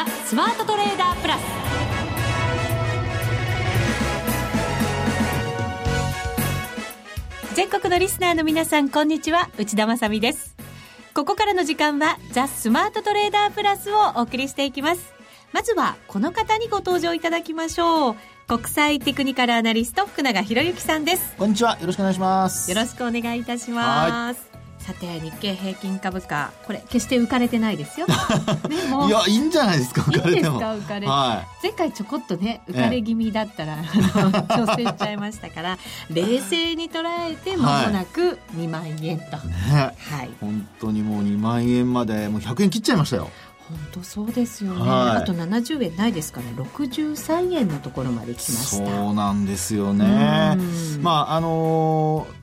ザ・スマートトレーダープラス。全国のリスナーの皆さんこんにちは。内田まさです。ここからの時間はザ・スマートトレーダープラスをお送りしていきます。まずはこの方にご登場いただきましょう。国際テクニカルアナリスト福永博之さんです。こんにちは。よろしくお願いします。よろしくお願いいたしますさて日経平均株価これ決して浮かれてないですよ、ね、いやいいんじゃないですか浮かれても。浮かれはい、前回ちょこっとね浮かれ気味だったら、ええ、挑戦しちゃいましたから冷静に捉えてまもなく2万円と、はい、ね、はい、本当にもう2万円までもう100円切っちゃいましたよ。本当そうですよね、はい、あと70円ないですから63円のところまで来ました。そうなんですよね。まああのー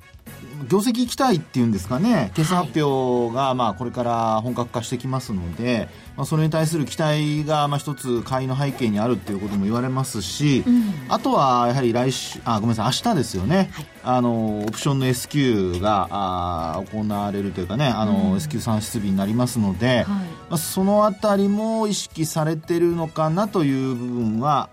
業績期待っていうんですかね、決算発表がまあこれから本格化してきますので、まあ、それに対する期待がまあ一つ買いの背景にあるっていうことも言われますし、うん、あとはやはり来週あごめんなさい明日ですよね、はい、あのオプションの S q があ行われるというかねあの、うん、S q 算出日になりますので、はい、まあ、そのあたりも意識されてるのかなという部分は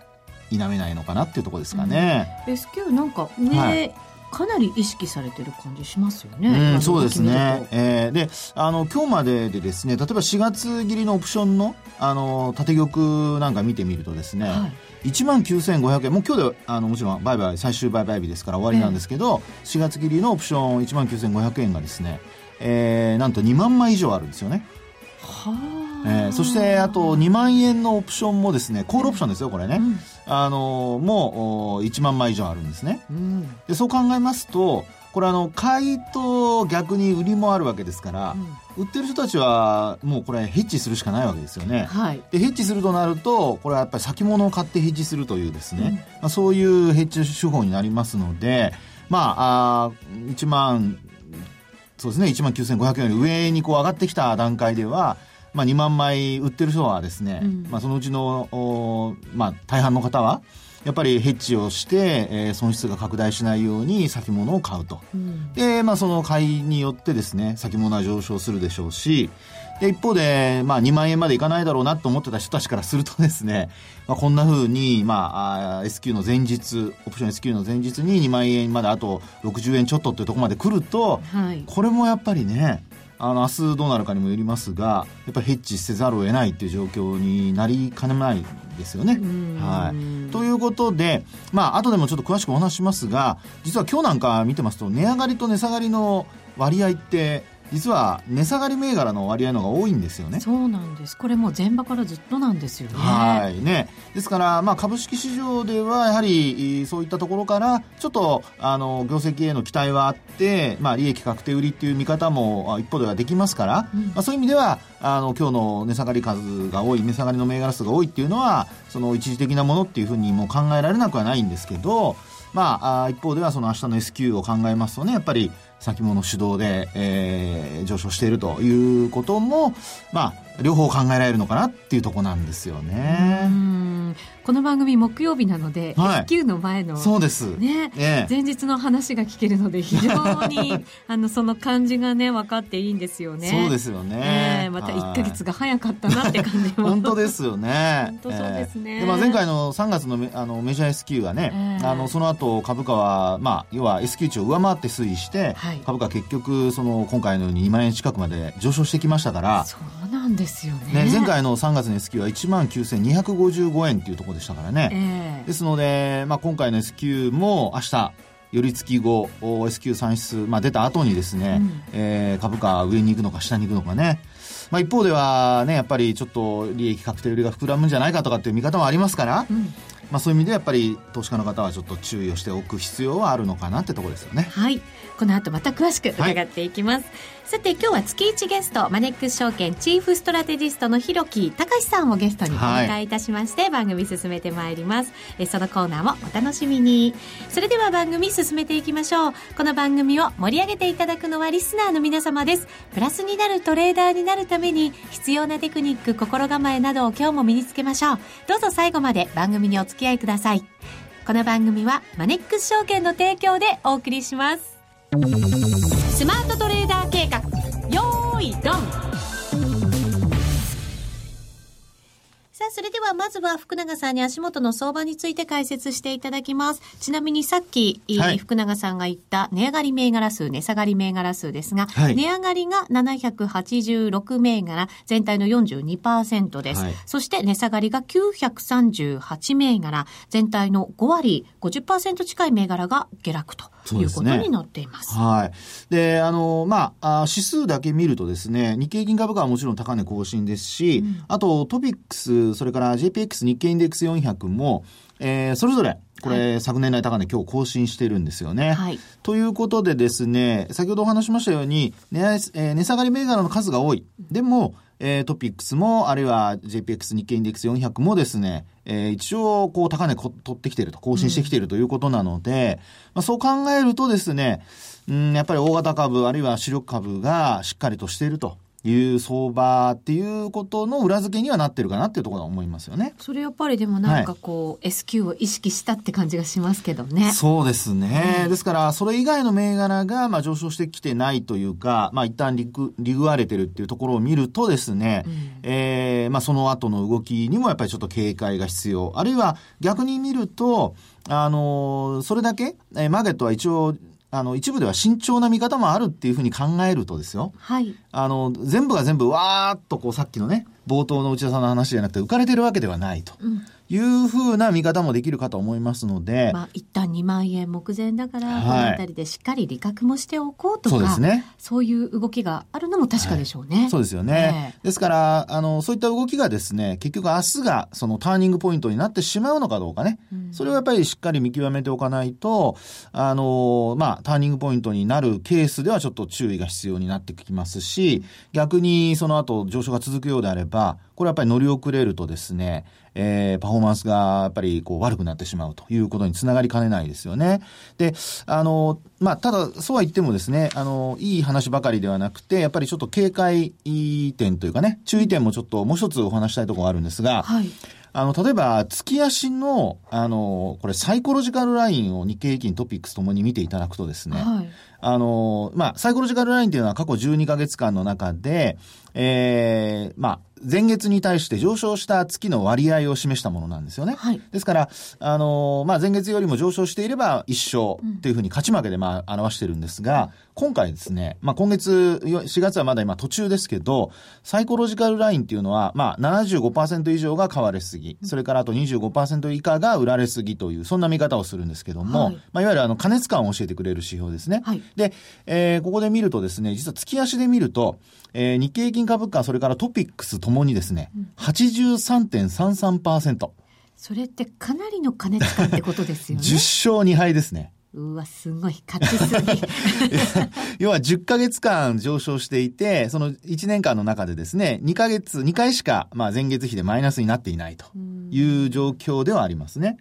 否めないのかなっていうところですかね。うん、S q なんか上、はいかなり意識されてる感じしますよね。うん、そうですね。えー、で、あの今日まででですね、例えば4月切りのオプションのあの縦玉なんか見てみるとですね、はい、1万9500円、もう今日であのもちろん売買最終売買日ですから終わりなんですけど、えー、4月切りのオプション1万9500円がですね、えー、なんと2万枚以上あるんですよね。はあ。えー、そしてあと2万円のオプションもですねコールオプションですよこれね、うん、あのもう1万枚以上あるんですね、うん、でそう考えますとこれあの買いと逆に売りもあるわけですから、うん、売ってる人たちはもうこれヘッジするしかないわけですよね、はい、でヘッジするとなるとこれはやっぱり先物を買ってヘッジするというですね、まあ、そういうヘッジ手法になりますのでまああ1万そうですね1万9500円より上にこう上がってきた段階ではまあ、2万枚売ってる人はですね、うん、まあ、そのうちの、まあ、大半の方は、やっぱりヘッジをして、えー、損失が拡大しないように先物を買うと。うん、で、まあ、その買いによってですね、先物は上昇するでしょうし、で、一方で、まあ、2万円までいかないだろうなと思ってた人たちからするとですね、まあ、こんな風に、まあ、S q の前日、オプション S q の前日に2万円まであと60円ちょっとっていうところまで来ると、はい、これもやっぱりね、あの明日どうなるかにもよりますがやっぱりヘッジせざるを得ないという状況になりかねないですよね。はい、ということで、まあ後でもちょっと詳しくお話しますが実は今日なんか見てますと値上がりと値下がりの割合って実は値下がり銘柄の割合の方が多いんですよね。そうなんです。これも前場からずっとなんですよね。はいね。ですからまあ株式市場ではやはりそういったところからちょっとあの業績への期待はあって、まあ利益確定売りっていう見方も一方ではできますから、うん、まあそういう意味ではあの今日の値下がり数が多い値下がりの銘柄数が多いっていうのはその一時的なものっていうふうにも考えられなくはないんですけど。まあ、一方ではその明日の S q を考えますとね、やっぱり先物主導で、えー、上昇しているということも、まあ、両方考えられるのかなっていうとこなんですよね。この番組木曜日なので、はい、S q の前のそうですね、ええ、前日の話が聞けるので非常に あのその感じがね分かっていいんですよね。そうですよね。えー、また1か月が早かったなって感じも本当ですよね。本当そうですね。えー、でまあ前回の3月のメあのメジャー S q はね、あのその後株価はまあ要は S q 値を上回って推移して、はい、株価結局その今回のように2万円近くまで上昇してきましたから。そうなんですよね。ね前回の3月の S q は1万9255円っていうところでしたからね。えー、ですので、まあ、今回の S q も明日寄り付き後 S q 算出、まあ、出た後にですね、うん、えー、株価上に行くのか下に行くのかね、まあ、一方ではねやっぱりちょっと利益確定売りが膨らむんじゃないかとかっていう見方もありますから、うん、まあ、そういう意味でやっぱり投資家の方はちょっと注意をしておく必要はあるのかなってところですよね。はい。この後また詳しく伺っていきます、はい、さて今日は月1ゲストマネックス証券チーフストラテジストの広木隆さんをゲストにお迎えいたしまして、はい、番組進めてまいります。えそのコーナーもお楽しみに。それでは番組進めていきましょう。この番組を盛り上げていただくのはリスナーの皆様です。プラスになるトレーダーになるために必要なテクニック心構えなどを今日も身につけましょう。どうぞ最後まで番組にお付き合いください。この番組はマネックス証券の提供でお送りします。スマートーダー計画よーいドンささあ、それではまずは福永さんに足元の相場について解説していただきます。ちなみにさっき、はい、福永さんが言った値上がり銘柄数、値下がり銘柄数ですが、はい、値上がりが786銘柄、全体の42%です。はい、そして値下がりが938銘柄、全体の5割、50%近い銘柄が下落と。ということになっています。はい。で、あの、まあ、指数だけ見るとですね、日経金株価はもちろん高値更新ですし、うん、あとトピックス、それから JPX 日経インデックス400も、えー、それぞれ、これ、はい、昨年来高値今日更新してるんですよね。はい。ということでですね、先ほどお話しましたように、値,、えー、値下がり銘柄の数が多い。でも、えー、トピックスも、あるいは JPX 日経インデックス400もですね、えー、一応、こう、高値取ってきていると、更新してきているということなので、うん、まあ、そう考えるとですね、うん、やっぱり大型株、あるいは主力株がしっかりとしているという相場っていうことの裏付けにはなってるかなっていうところは思いますよね。それやっぱりでもなんかこう、はい、S q を意識したって感じがしますけどね。そうですね。うん、ですから、それ以外の銘柄がまあ上昇してきてないというか、まあ一旦リグリグわれてるっていうところを見るとですね、うん、えー、まあその後の動きにもやっぱりちょっと警戒が必要。あるいは逆に見ると、あの、それだけ、えー、マーケットは一応あの、一部では慎重な見方もあるっていうふうに考えるとですよ。はい。あの、全部が全部わーっとこうさっきのね、冒頭の内田さんの話じゃなくて浮かれてるわけではないと。うんいうふうな見方もできるかと思いますので。まあ、一旦2万円目前だから、この辺りでしっかり利確もしておこうとか、そうですね。そういう動きがあるのも確かでしょうね。はい、そうですよね。えー、ですから、あの、そういった動きがですね、結局明日がそのターニングポイントになってしまうのかどうかね。うん、それをやっぱりしっかり見極めておかないと、あの、まあ、ターニングポイントになるケースではちょっと注意が必要になってきますし、逆にその後上昇が続くようであれば、これやっぱり乗り遅れるとですね、えー、パフォーマンスがやっぱりこう悪くなってしまうということにつながりかねないですよね。で、あの、まあ、ただ、そうは言ってもですね、あの、いい話ばかりではなくて、やっぱりちょっと警戒点というかね、注意点もちょっともう一つお話したいところがあるんですが、はい。あの、例えば、月足の、あの、これ、サイコロジカルラインを日経平均トピックスともに見ていただくとですね、はい、あの、まあ、サイコロジカルラインっていうのは過去12ヶ月間の中で、ええー、まあ、前月に対して上昇した月の割合を示したものなんですよね。はい、ですから、あの、まあ、前月よりも上昇していれば一勝というふうに勝ち負けでまあ表してるんですが、今回ですね、まあ、今月、4月はまだ今途中ですけど、サイコロジカルラインっていうのは、まあ75%以上が買われすぎ、それからあと25%以下が売られすぎという、そんな見方をするんですけども、はい、まあ、いわゆるあの、加熱感を教えてくれる指標ですね。はい、で、えー、ここで見るとですね、実は月足で見ると、えー、日経平均株価、それからトピックスともにですね、うん、83.33%。それってかなりの加熱感ってことですよね。10勝2敗ですね。うわ、すごい、勝ちすぎ。要は10ヶ月間上昇していて、その1年間の中でですね、2ヶ月、2回しか、まあ前月比でマイナスになっていないという状況ではありますね。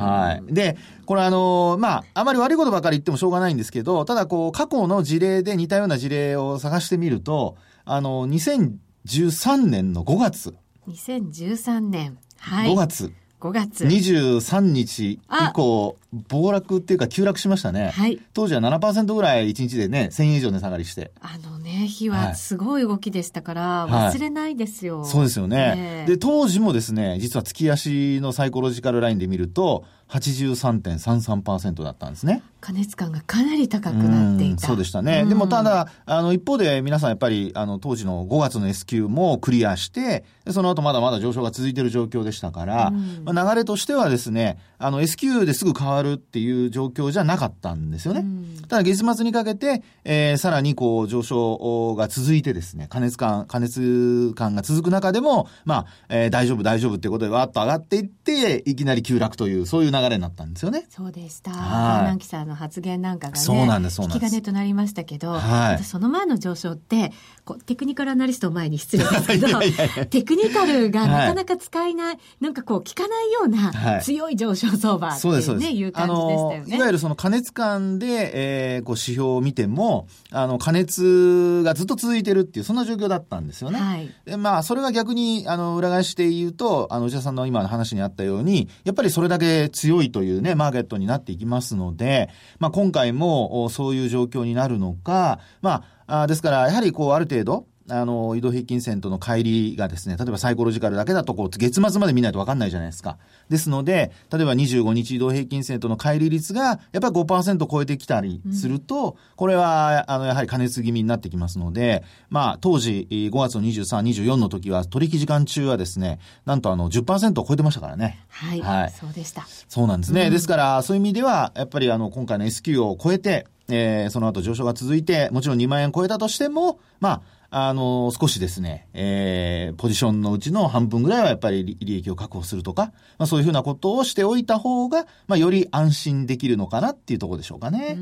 はい。で、これあの、まあ、あまり悪いことばかり言ってもしょうがないんですけど、ただこう、過去の事例で似たような事例を探してみると、あの、2013年の5月。2013年。はい。5月。5月。23日以降、暴落っていうか急落しましたね。はい。当時は7%ぐらい1日でね、1000円以上値下がりして。あのね、日はすごい動きでしたから、忘れないですよ、はい、そうですよね、ね、で、当時もですね、実は月足のサイコロジカルラインで見ると、83.33%だったんですね。加熱感がかなり高くなっていた。そうでしたね。でもただ、あの、一方で皆さんやっぱり、あの、当時の5月の S q もクリアして、その後まだまだ上昇が続いている状況でしたから、まあ、流れとしてはですね、あの、S q ですぐ変わるっていう状況じゃなかったんですよね。ただ月末にかけて、えー、さらにこう上昇が続いてですね、加熱感、加熱感が続く中でも、まあ、えー、大丈夫大丈夫ってことでわーっと上がっていって、いきなり急落という、そういう流れになったんですよね。そうでした。はい。さんの発言なんかがね、そうなんです、そうなんです。引き金となりましたけど、はい、その前の上昇って、こうテクニカルアナリスト前に失礼ですけど テクニカルがなかなか使えない、はい、なんかこう効かないような強い上昇相場っていうね、はい、いう感じでしたよね。いわゆるその加熱感で、えー、こう指標を見ても、あの、加熱がずっと続いてるっていう、そんな状況だったんですよね。はい、でまあ、それが逆に、あの、裏返して言うと、あの、内田さんの今の話にあったように、やっぱりそれだけ強いというね、マーケットになっていきますので、まあ、今回もそういう状況になるのか、まあ、あですから、やはりこう、ある程度、あの、移動平均線との乖離がですね、例えばサイコロジカルだけだと、こう、月末まで見ないと分かんないじゃないですか。ですので、例えば25日移動平均線との乖離率が、やっぱり5%超えてきたりすると、うん、これは、あの、やはり加熱気味になってきますので、まあ、当時、5月の23、24の時は、取引時間中はですね、なんとあの10%を超えてましたからね。はい。はい、そうでした。そうなんですね。うん、ですから、そういう意味では、やっぱりあの、今回の S q を超えて、えー、その後上昇が続いて、もちろん2万円超えたとしても、まあ、あの、少しですね、えー、ポジションのうちの半分ぐらいはやっぱり利益を確保するとか、まあそういうふうなことをしておいた方が、まあより安心できるのかなっていうところでしょうかね。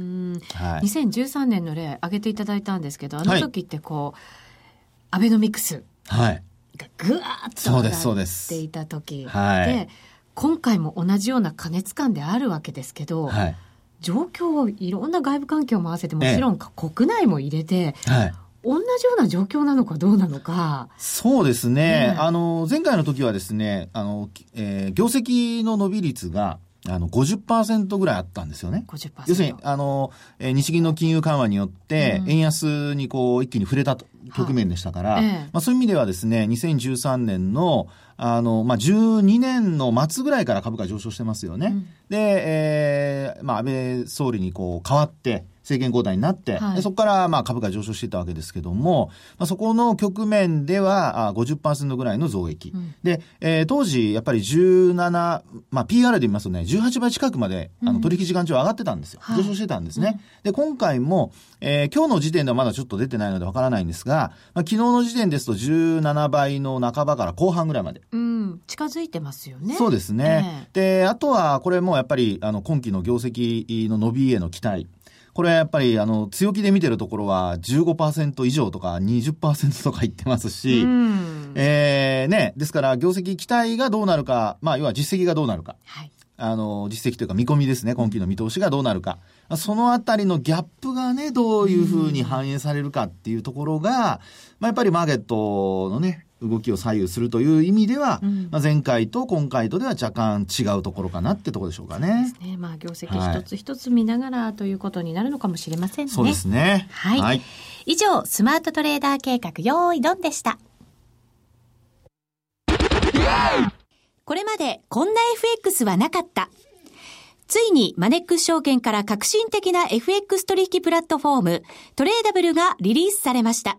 はい、2013年の例挙げていただいたんですけど、あの時ってこう、はい、アベノミクス。はい。がぐわーっと上がっていた時で、はい、今回も同じような過熱感であるわけですけど、はい、状況をいろんな外部環境も合わせてもちろん国内も入れて、はい同じような状況なのかどうなのか。そうですね。ねあの、前回の時はですね、あの、えー、業績の伸び率が、あの50%ぐらいあったんですよね。要するに、あの、えー、日銀の金融緩和によって、円安にこう、一気に触れた局面でしたから、はい、まあそういう意味ではですね、2013年の、あの、まあ、12年の末ぐらいから株価上昇してますよね。うん、で、えー、まあ、安倍総理にこう変わって、政権交代になって、はい、そこからまあ株価上昇していたわけですけども、まあ、そこの局面ではあ50%ぐらいの増益。うん、で、えー、当時やっぱり17、まあ、PR で言いますとね、18倍近くまであの取引時間中上がってたんですよ。うん、上昇してたんですね。で、今回も、えー、今日の時点ではまだちょっと出てないのでわからないんですが、まあ、昨日の時点ですと17倍の半ばから後半ぐらいまで。うん、近づいてますよね。そうですね。えー、で、あとはこれもやっぱりあの今期の業績の伸びへの期待。これはやっぱりあの強気で見てるところは15%以上とか20%とか言ってますし、えー、ね、ですから業績期待がどうなるか、まあ要は実績がどうなるか。はいあの、実績というか見込みですね、今期の見通しがどうなるか。そのあたりのギャップがね、どういうふうに反映されるかっていうところが、まあ、やっぱりマーケットのね、動きを左右するという意味では、うん、まあ、前回と今回とでは若干違うところかなってところでしょうかね。ねまあ、業績一つ一つ見ながらということになるのかもしれませんね。そうですね。はい。はい、以上、スマートトレーダー計画、用意ドンでした。これまでこんな FX はなかった。ついにマネックス証券から革新的な FX 取引プラットフォーム、トレーダブルがリリースされました。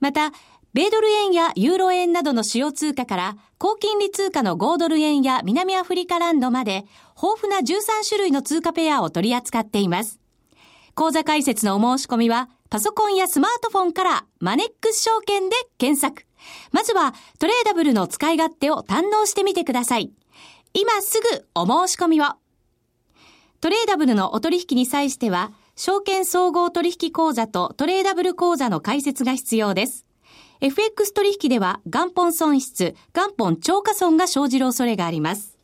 また、米ドル円やユーロ円などの主要通貨から、高金利通貨の5ドル円や南アフリカランドまで、豊富な13種類の通貨ペアを取り扱っています。講座解説のお申し込みは、パソコンやスマートフォンからマネックス証券で検索。まずはトレーダブルの使い勝手を堪能してみてください。今すぐお申し込みを。トレーダブルのお取引に際しては、証券総合取引口座とトレーダブル口座の開設が必要です。FX 取引では元本損失、元本超過損が生じる恐れがあります。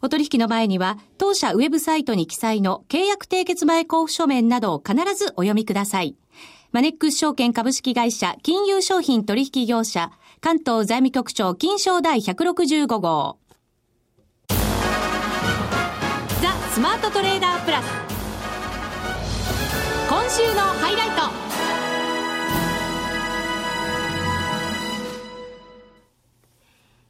お取引の前には、当社ウェブサイトに記載の契約締結前交付書面などを必ずお読みください。マネックス証券株式会社金融商品取引業者関東財務局長金賞第165号。ザ・スマートトレーダープラス。今週のハイライト。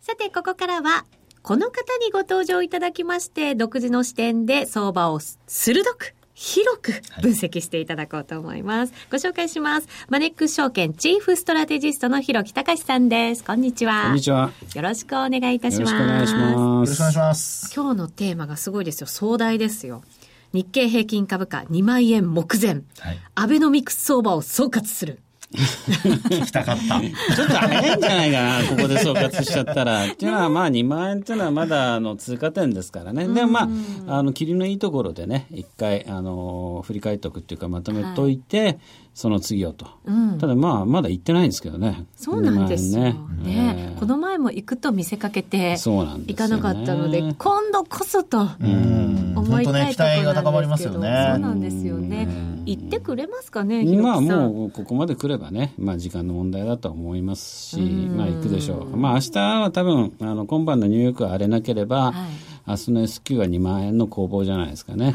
さて、ここからは、この方にご登場いただきまして、独自の視点で相場を鋭く、広く分析していただこうと思います。はい、ご紹介します。マネックス証券チーフストラテジストの広木隆さんです。こんにちは。こんにちは。よろしくお願いいたします。よろしくお願いします。よろしくお願いします。今日のテーマがすごいですよ。壮大ですよ。日経平均株価2万円目前、はい、アベノミクス相場を総括する。聞きたかった。ちょっと早いんじゃないかな、ここで総括しちゃったら。っていうのは、まあ、2万円っていうのはまだ、あの、通過点ですからね。でもまあ、あの、霧のいいところでね、一回、あの、振り返っておくっていうか、まとめといて、はいその次をと、うん、ただまあまだ行ってないんですけどね。そうなんですよ。ね、ね。えー、この前も行くと見せかけて行かなかったので、ね、今度こそと思いたいところなんですけど、ね、期待が高まりますよね。そうなんですよね。行ってくれますかねまあもうここまで来ればね、まあ、時間の問題だと思いますし、まあ行くでしょう。まあ明日は多分あの今晩のニューヨークが荒れなければ、はい。明日の S q は2万円の攻防じゃないですかね。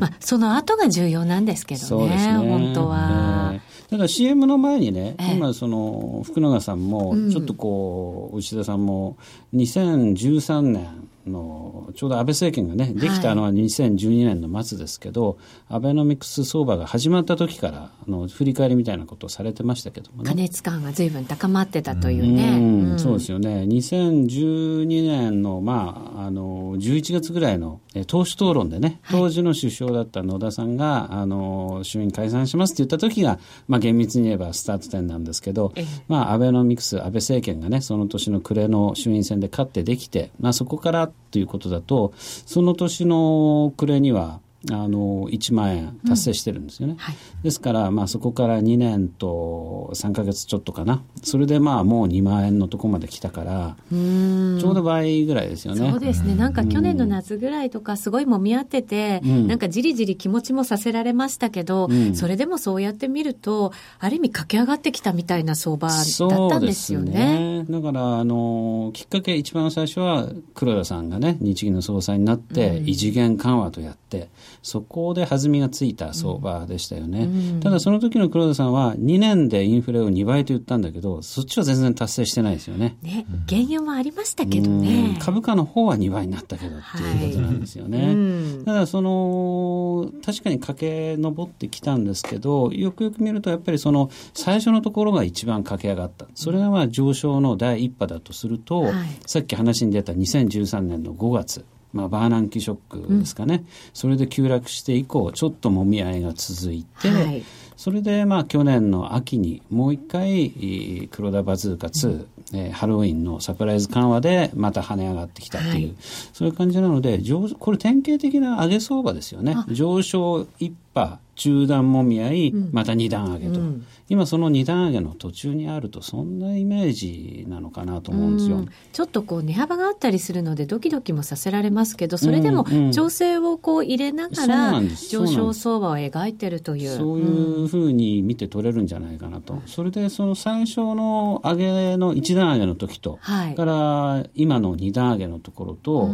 まあ、その後が重要なんですけどね、ね。本当は。えー、ただ CM の前にね、今その福永さんもちょっとこう、内田さんも2013年のちょうど安倍政権がねできたのは2012年の末ですけど、はい、アベノミクス相場が始まった時からあの振り返りみたいなことをされてましたけどもね。過熱感が随分高まってたというね、うん、そうですよね。2012年の,、まあ、あの11月ぐらいの党首討論でね当時の首相だった野田さんが、はい、あの衆院解散しますって言った時が、まあ、厳密に言えばスタート点なんですけど、まあ、アベノミクス安倍政権がねその年の暮れの衆院選で勝ってできて、まあ、そこからということだとその年の暮れにはあの1万円達成してるんですよね、うん。はい、ですから、まあ、そこから2年と3か月ちょっとかな。それでまあもう2万円のとこまで来たからちょうど倍ぐらいですよね。そうですね。なんか去年の夏ぐらいとかすごいもみ合ってて、うん、なんかじりじり気持ちもさせられましたけど、うん、それでもそうやって見るとある意味駆け上がってきたみたいな相場だったんですよね、ね、だからあのきっかけ一番最初は黒田さんがね日銀の総裁になって異次元緩和とやって、そこで弾みがついた相場でしたよね、うん、ただその時の黒田さんは2年でインフレを2倍と言ったんだけどそっちは全然達成してないですよね。ね原油もありましたけどね、株価の方は2倍になったけどっていうことなんですよね、はいうん、ただその確かに駆け上ってきたんですけどよくよく見るとやっぱりその最初のところが一番駆け上がった。それがまあ上昇の第一波だとすると、はい、さっき話に出た2013年の5月まあ、バーナンキショックですかね、うん、それで急落して以降ちょっともみ合いが続いて、はい、それでまあ去年の秋にもう一回黒田バズーカ2、うん。えー、ハロウィンのサプライズ緩和でまた跳ね上がってきたっていう、はい、そういう感じなのでこれ典型的な上げ相場ですよね。上昇一波中段もみ合い、また二段上げと、うん、今その二段上げの途中にあるとそんなイメージなのかなと思うんですよ、うん、ちょっとこう値幅があったりするのでドキドキもさせられますけどそれでも調整をこう入れながら上昇相場を描いてるという。そういうふうに見て取れるんじゃないかなと、それでその最初の上げの一段上げの時と、はい、から今の二段上げのところと、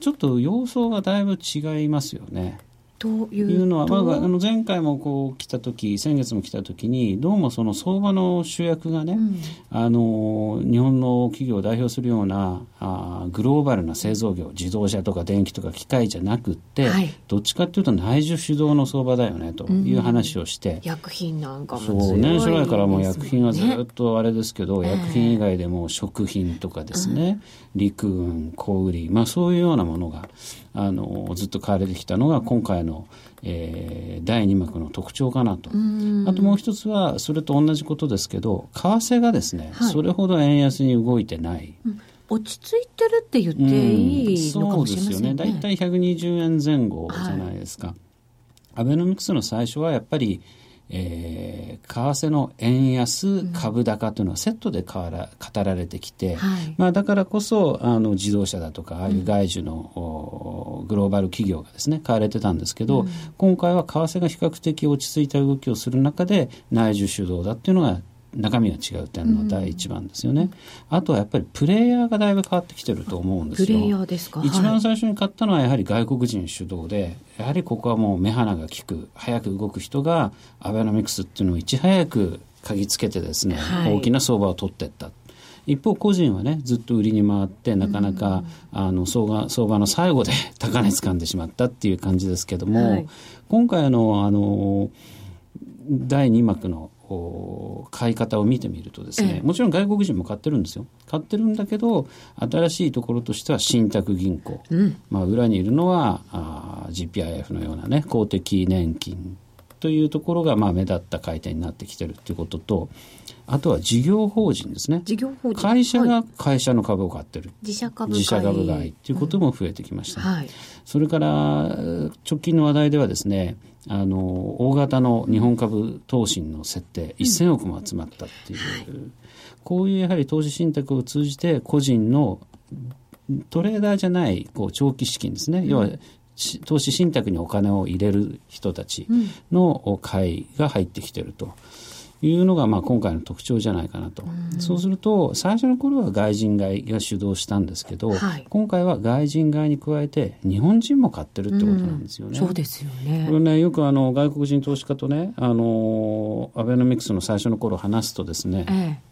ちょっと様相がだいぶ違いますよね。というのは、まあ、あの前回もこう来た時先月も来た時にどうもその相場の主役がね、うん、あの日本の企業を代表するようなあグローバルな製造業自動車とか電気とか機械じゃなくって、はい、どっちかっていうと内需主導の相場だよねという話をして、うん、薬品なんかもそう年初来からもう薬品はずっとあれですけど、ね、薬品以外でも食品とかですね、うん、陸運小売まあそういうようなものがあのずっと買われてきたのが今回の、えー、第2幕の特徴かなと。あともう一つはそれと同じことですけど為替がですね、はい、それほど円安に動いてない。うん落ち着いてるって言っていいのかもしれませんね。うん、そうですよね。大体120円前後じゃないですか。はい、アベノミクスの最初はやっぱりえー、為替の円安株高というのはセットで語られてきて、はい、まあ、だからこそあの自動車だとかああいう外需の、うん、グローバル企業がですね買われてたんですけど、うん、今回は為替が比較的落ち着いた動きをする中で内需主導だっていうのが中身が違う点の第一番ですよね、うん、あとはやっぱりプレイヤーがだいぶ変わってきてると思うんですよ。プレイヤーですか。一番最初に買ったのはやはり外国人主導でやはりここはもう目鼻が利く早く動く人がアベノミクスっていうのをいち早く嗅ぎつけてですね、はい、大きな相場を取っていった。一方個人はねずっと売りに回ってなかなか、うん、あの相場相場の最後で 高値掴んでしまったっていう感じですけども、はい、今回のあの第2幕の買い方を見てみるとですね、もちろん外国人も買ってるんですよ。買ってるんだけど新しいところとしては信託銀行、うん、まあ、裏にいるのはあ GPIF のようなね公的年金というところがまあ目立った回転になってきてるということとあとは事業法人ですね。事業法人。会社が会社の株を買ってる、自社株自社株買いということも増えてきました、はい、それから直近の話題ではですねあの大型の日本株投信の設定1000億も集まったっていう、こういうやはり投資信託を通じて個人のトレーダーじゃないこう長期資金ですね、要はし投資信託にお金を入れる人たちの買いが入ってきてると。いうのがまあ今回の特徴じゃないかなと、そうすると最初の頃は外人買いが主導したんですけど、はい。今回は外人買いに加えて日本人も買ってるってことなんですよね。そうですよね。これねよくあの外国人投資家とねあのアベノミクスの最初の頃話すとですね、ええ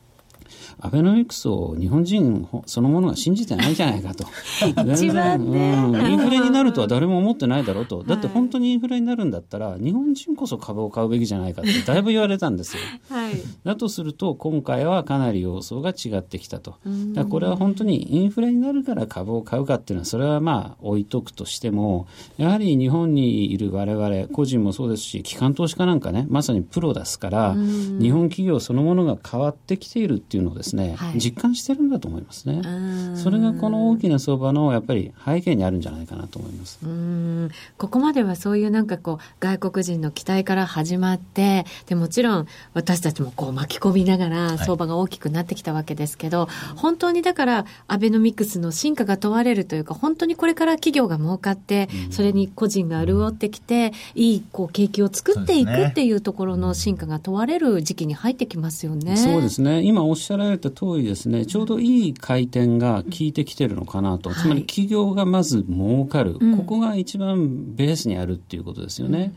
アベノミクスを日本人そのものが信じてないじゃないかと。一番ねうんインフレになるとは誰も思ってないだろうと。だって本当にインフレになるんだったら、日本人こそ株を買うべきじゃないかってだいぶ言われたんですよ。はいだとすると、今回はかなり様相が違ってきたと。だこれは本当にインフレになるから株を買うかっていうのは、それはまあ置いとくとしても、やはり日本にいる我々、個人もそうですし、機関投資家なんかね、まさにプロですから、日本企業そのものが変わってきているっていうのをですね、はい。実感してるんだと思いますね。うん。それがこの大きな相場のやっぱり背景にあるんじゃないかなと思います。うん。ここまではそういうなんかこう外国人の期待から始まってでもちろん私たちもこう巻き込みながら相場が大きくなってきたわけですけど、本当にだからアベノミクスの進化が問われるというか本当にこれから企業が儲かって、それに個人が潤ってきて、いいこう景気を作っていくっていうところの進化が問われる時期に入ってきますよね。そうですね。今おっしゃられた通りですねちょうどいい回転が効いてきてるのかなと、はい。つまり企業がまず儲かる、うん。ここが一番ベースにあるっていうことですよね。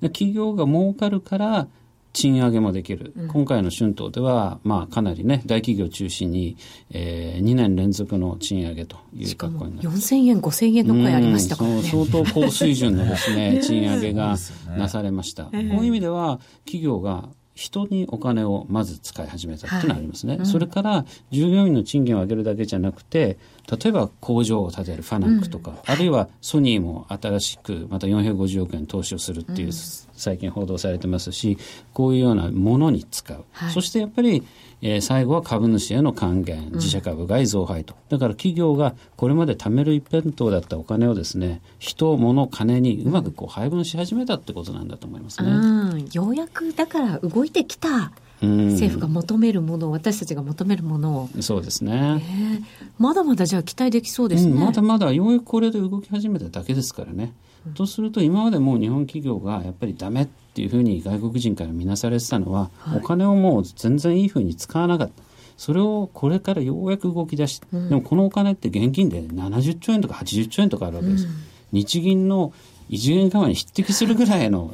で企業が儲かるから賃上げもできる、今回の春闘では、まあ、かなりね大企業中心に、えー、2年連続の賃上げという格好になって。4000円、5000円の声ありましたからね。相当高水準のですね 賃上げがなされました、ええ。こういう意味では企業が人にお金をまず使い始めたっていうのはありますね、はい。それから従業員の賃金を上げるだけじゃなくて例えば工場を建てるファナックとか、あるいはソニーも新しくまた450億円投資をするっていう、最近報道されてますしこういうようなものに使う、はい。そしてやっぱり、えー最後は株主への還元自社株買い増配と、だから企業がこれまで貯める一辺倒だったお金をですね人物金にうまくこう配分し始めたってことなんだと思いますね。うん、ようやくだから動いてきた。うん政府が求めるものを私たちが求めるものを、そうですね。えーまだまだじゃあ期待できそうですね、うん、まだまだようやくこれで動き始めただけですからね。とすると今までもう日本企業がやっぱりダメっていうふうに外国人から見なされてたのは、はいお金をもう全然いいふうに使わなかった。それをこれからようやく動き出して、でもこのお金って現金で70兆円とか80兆円とかあるわけです。日銀の異次元緩和に匹敵するぐらいの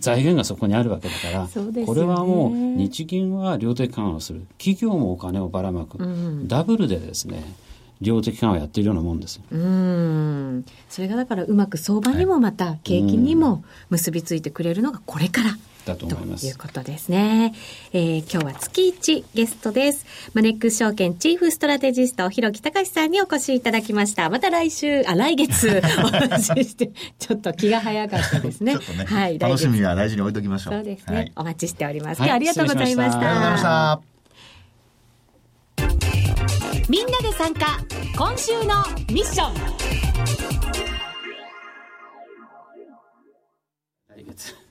財源がそこにあるわけだから、ね。これはもう日銀は量的緩和をする。企業もお金をばらまく、ん。ダブルでですね量的緩和をやっているようなもんですよ。うん。それがだからうまく相場にもまた景気にも結びついてくれるのがこれから。だと思いますということですね。えー今日は月一ゲストです。マネックス証券チーフストラテジスト、広木隆さんにお越しいただきました。また来週、あ、来月 お話しして、ちょっと気が早かったですね。ちょっとね、はい、楽しみは大事に置いときましょう。月そうですね、はい、お待ちしております。はい今日はありがとうございまし。たありがとうございましたた。みんなで参加、今週のミッション。来月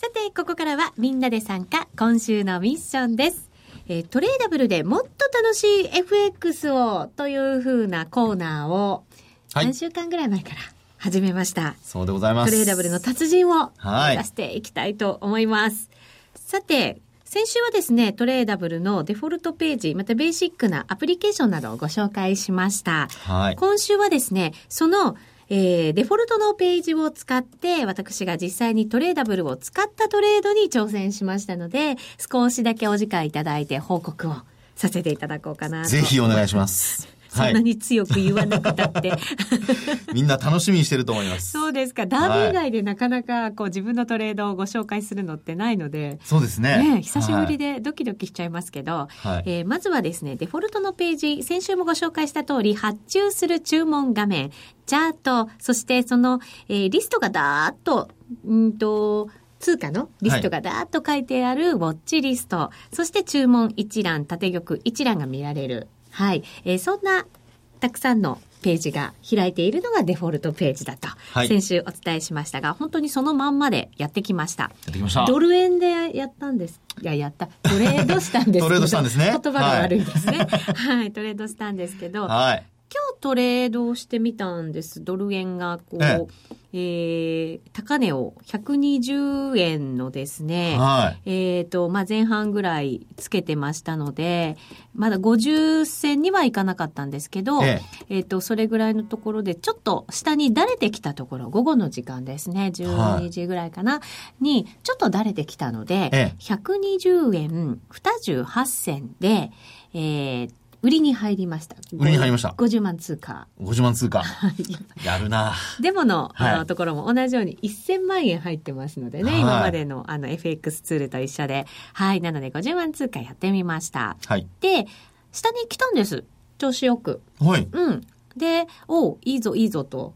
さて、ここからはみんなで参加、今週のミッションです。えートレーダブルでもっと楽しい FX をというふうなコーナーをはい3週間ぐらい前から始めました。そうでございます。トレーダブルの達人をはい出していきたいと思います。さて、先週はですね、トレーダブルのデフォルトページ、またベーシックなアプリケーションなどをご紹介しました。はい。今週はですね、その、えーデフォルトのページを使って、私が実際にトレーダブルを使ったトレードに挑戦しましたので、少しだけお時間いただいて報告をさせていただこうかなと。ぜひお願いします。そんなに強く言わなくたって。みんな楽しみにしてると思います。そうですか。ダービー以外でなかなかこう自分のトレードをご紹介するのってないので、そうですね。ね、久しぶりで。でドキドキしちゃいますけど、はいえーまずはですね、デフォルトのページ、先週もご紹介した通り、発注する注文画面、チャート、そしてその、えーリストがだーっと、うんと、通貨のリストがだーっと書いてあるウォッチリスト、はい、そして注文一覧、縦玉一覧が見られる。はい。えー、そんなたくさんのページが開いているのがデフォルトページだと、はい、先週お伝えしましたが、本当にそのまんまでやってきました。やってきました。ドル円でやったんです。いや、やった。トレードしたんです トレードしたんですね。言葉が悪いですね。はい、はい、トレードしたんですけど、はい、今日トレードをしてみたんです。ドル円がこう、ええ。えー、高値を120円のですね、はい、えっ、ー、と、まあ、前半ぐらいつけてましたので、まだ50銭にはいかなかったんですけど、ええ。ー、と、それぐらいのところで、ちょっと下にだれてきたところ、午後の時間ですね、12時ぐらいかな、はい、に、ちょっとだれてきたので、ええ、120円28銭で、えー、売りに入りました。売りに入りました。50万通貨。50万通貨。やるなデモの,、あのところも同じように1000万円入ってますのでね、はい、今までのあの FX ツールと一緒で。はい。なので50万通貨やってみました。はい。で、下に来たんです。調子よく。はい。うん。で、おいいぞ いいぞと。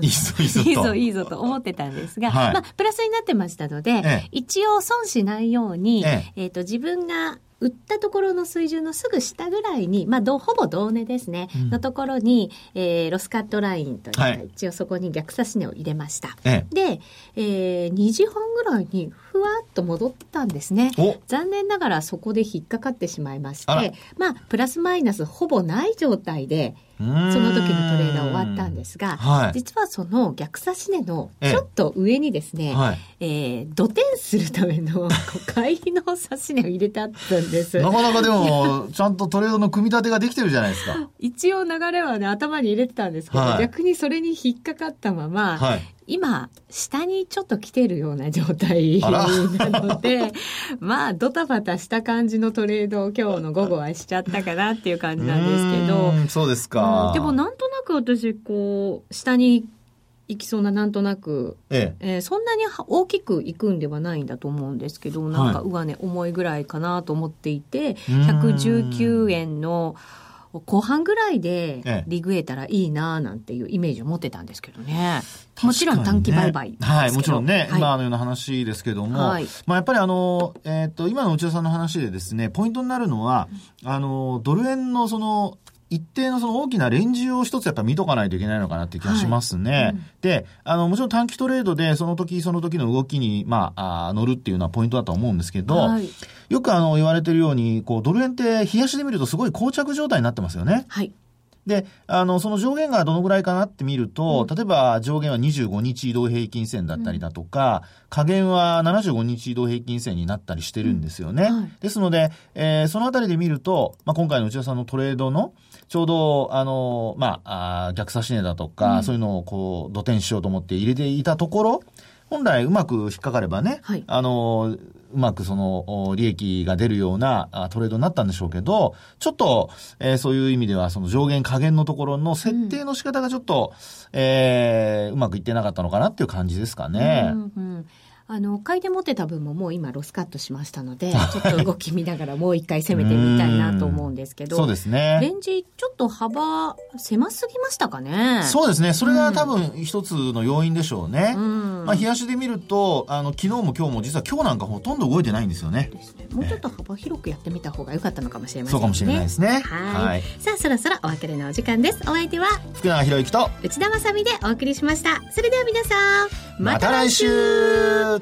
いいぞいいぞいいぞいいぞと思ってたんですが、はい、まあ、プラスになってましたので、ええ、一応損しないように、えええーと自分が売ったところの水準のすぐ下ぐらいに、まあ、どほぼ同値ですね、うん、のところに、えー、ロスカットラインというか、はい、一応そこに逆差し値を入れました。ええ、で、えー、2時半ぐらいにふわっと戻ったんですね。残念ながらそこで引っかかってしまいまして、まあ、プラスマイナスほぼない状態で、その時のトレーダー終わったんですが、はい、実はその逆差し値のちょっと上にですね、えええー、土点するための買いの差し値を入れてあったんです。なかなかでも、ちゃんとトレードの組み立てができてるじゃないですか。一応流れはね、頭に入れてたんですけど、はい、逆にそれに引っかかったまま、はい、今、下にちょっと来てるような状態なので、まあ、ドタバタした感じのトレードを今日の午後はしちゃったかなっていう感じなんですけど。そうですか、うん、でもなんとなく私、こう、下に行きそうななんとなく、ええ。えー、そんなに大きく行くんではないんだと思うんですけど、なんか上値重いぐらいかなと思っていて、119円の、後半ぐらいでリグえたらいいななんていうイメージを持ってたんですけどね。もちろん短期売買、ね、はい、もちろんね、はい、今のような話ですけども、はい、まあやっぱりあの、えっ、ー、と、今の内田さんの話でですね、ポイントになるのは、あの、ドル円のその、一定のその大きなレンジを一つやっぱ見とかないといけないのかなって気がしますね。はいうん、で、あの、もちろん短期トレードでその時その時の動きに、まあ、あ乗るっていうのはポイントだと思うんですけど、はい、よくあの、言われてるように、こう、ドル円って冷やしで見るとすごい膠着状態になってますよね。はい。で、あの、その上限がどのぐらいかなって見ると、うん、例えば上限は25日移動平均線だったりだとか、うん、下限は75日移動平均線になったりしてるんですよね。うんはい、ですので、えー、そのあたりで見ると、まあ、今回の内田さんのトレードの、ちょうど、あの、まあ、あ逆差し値だとか、そういうのをこう、土点しようと思って入れていたところ、本来うまく引っかかればね、はい、あの、うまくその利益が出るようなトレードになったんでしょうけど、ちょっと、えー、そういう意味ではその上限下限のところの設定の仕方がちょっと、うん、えー、うまくいってなかったのかなっていう感じですかね。うんうんあの、買いで持ってた分ももう今ロスカットしましたので、ちょっと動き見ながらもう一回攻めてみたいなと思うんですけど、そうですね。レンジちょっと幅狭すぎましたかね？そうですね。それが多分一つの要因でしょうね。うん、まあ、冷やしで見ると、あの、昨日も今日も実は今日なんかほとんど動いてないんですよね。ねもうちょっと幅広くやってみた方が良かったのかもしれませんね。そうかもしれないですね。はい。さあ、そろそろお別れのお時間です。お相手は、福永博之と内田まさでお送りしました。それでは皆さん、また来週